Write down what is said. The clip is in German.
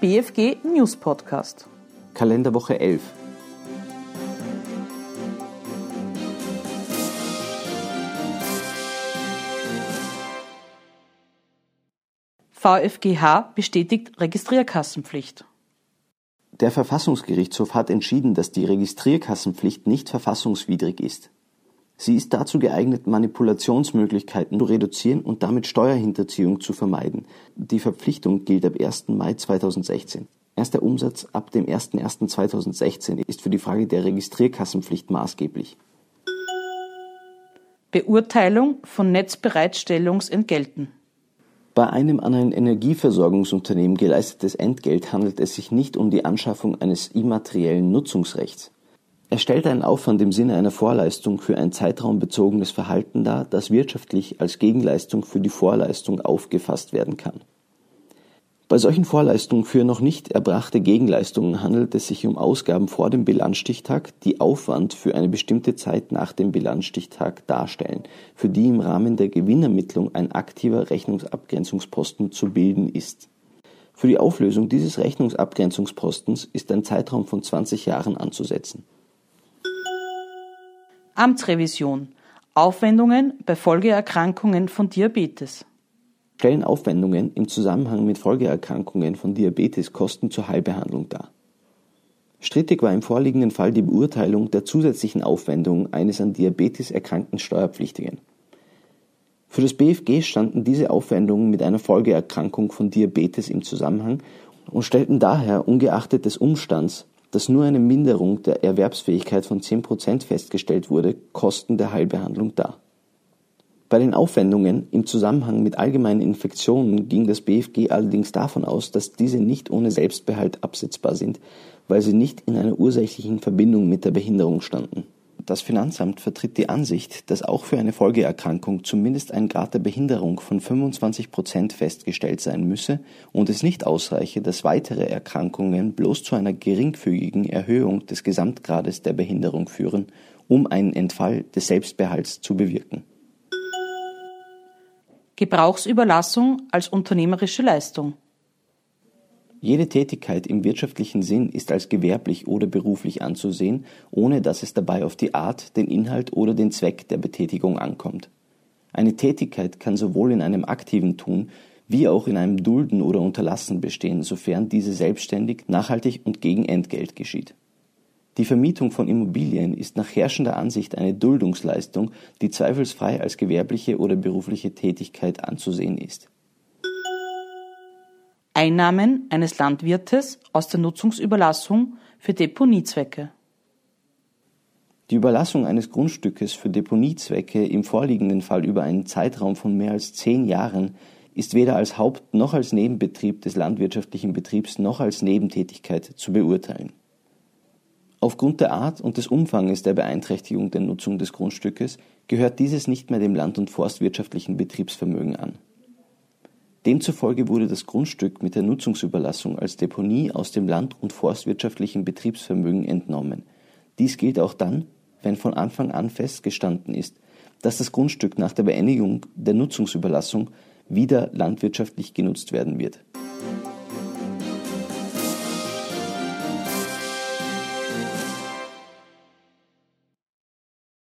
BFG News Podcast. Kalenderwoche 11. VfGH bestätigt Registrierkassenpflicht. Der Verfassungsgerichtshof hat entschieden, dass die Registrierkassenpflicht nicht verfassungswidrig ist. Sie ist dazu geeignet, Manipulationsmöglichkeiten zu reduzieren und damit Steuerhinterziehung zu vermeiden. Die Verpflichtung gilt ab 1. Mai 2016. Erst der Umsatz ab dem 01.01.2016 ist für die Frage der Registrierkassenpflicht maßgeblich. Beurteilung von Netzbereitstellungsentgelten. Bei einem an ein Energieversorgungsunternehmen geleistetes Entgelt handelt es sich nicht um die Anschaffung eines immateriellen Nutzungsrechts. Er stellt einen Aufwand im Sinne einer Vorleistung für ein zeitraumbezogenes Verhalten dar, das wirtschaftlich als Gegenleistung für die Vorleistung aufgefasst werden kann bei solchen Vorleistungen für noch nicht erbrachte Gegenleistungen handelt es sich um Ausgaben vor dem Bilanzstichtag, die Aufwand für eine bestimmte Zeit nach dem Bilanzstichtag darstellen, für die im Rahmen der Gewinnermittlung ein aktiver Rechnungsabgrenzungsposten zu bilden ist. Für die Auflösung dieses Rechnungsabgrenzungspostens ist ein Zeitraum von 20 Jahren anzusetzen. Amtsrevision Aufwendungen bei Folgeerkrankungen von Diabetes stellen Aufwendungen im Zusammenhang mit Folgeerkrankungen von Diabetes Kosten zur Heilbehandlung dar. Strittig war im vorliegenden Fall die Beurteilung der zusätzlichen Aufwendungen eines an Diabetes erkrankten Steuerpflichtigen. Für das BFG standen diese Aufwendungen mit einer Folgeerkrankung von Diabetes im Zusammenhang und stellten daher ungeachtet des Umstands, dass nur eine Minderung der Erwerbsfähigkeit von 10% festgestellt wurde, Kosten der Heilbehandlung dar. Bei den Aufwendungen im Zusammenhang mit allgemeinen Infektionen ging das BfG allerdings davon aus, dass diese nicht ohne Selbstbehalt absetzbar sind, weil sie nicht in einer ursächlichen Verbindung mit der Behinderung standen. Das Finanzamt vertritt die Ansicht, dass auch für eine Folgeerkrankung zumindest ein Grad der Behinderung von 25 Prozent festgestellt sein müsse und es nicht ausreiche, dass weitere Erkrankungen bloß zu einer geringfügigen Erhöhung des Gesamtgrades der Behinderung führen, um einen Entfall des Selbstbehalts zu bewirken. Gebrauchsüberlassung als unternehmerische Leistung. Jede Tätigkeit im wirtschaftlichen Sinn ist als gewerblich oder beruflich anzusehen, ohne dass es dabei auf die Art, den Inhalt oder den Zweck der Betätigung ankommt. Eine Tätigkeit kann sowohl in einem aktiven Tun wie auch in einem Dulden oder Unterlassen bestehen, sofern diese selbstständig, nachhaltig und gegen Entgelt geschieht die Vermietung von Immobilien ist nach herrschender Ansicht eine Duldungsleistung, die zweifelsfrei als gewerbliche oder berufliche Tätigkeit anzusehen ist. Einnahmen eines Landwirtes aus der Nutzungsüberlassung für Deponiezwecke. Die Überlassung eines Grundstückes für Deponiezwecke im vorliegenden Fall über einen Zeitraum von mehr als zehn Jahren ist weder als Haupt- noch als Nebenbetrieb des landwirtschaftlichen Betriebs noch als Nebentätigkeit zu beurteilen. Aufgrund der Art und des Umfanges der Beeinträchtigung der Nutzung des Grundstückes gehört dieses nicht mehr dem land- und forstwirtschaftlichen Betriebsvermögen an. Demzufolge wurde das Grundstück mit der Nutzungsüberlassung als Deponie aus dem land- und forstwirtschaftlichen Betriebsvermögen entnommen. Dies gilt auch dann, wenn von Anfang an festgestanden ist, dass das Grundstück nach der Beendigung der Nutzungsüberlassung wieder landwirtschaftlich genutzt werden wird.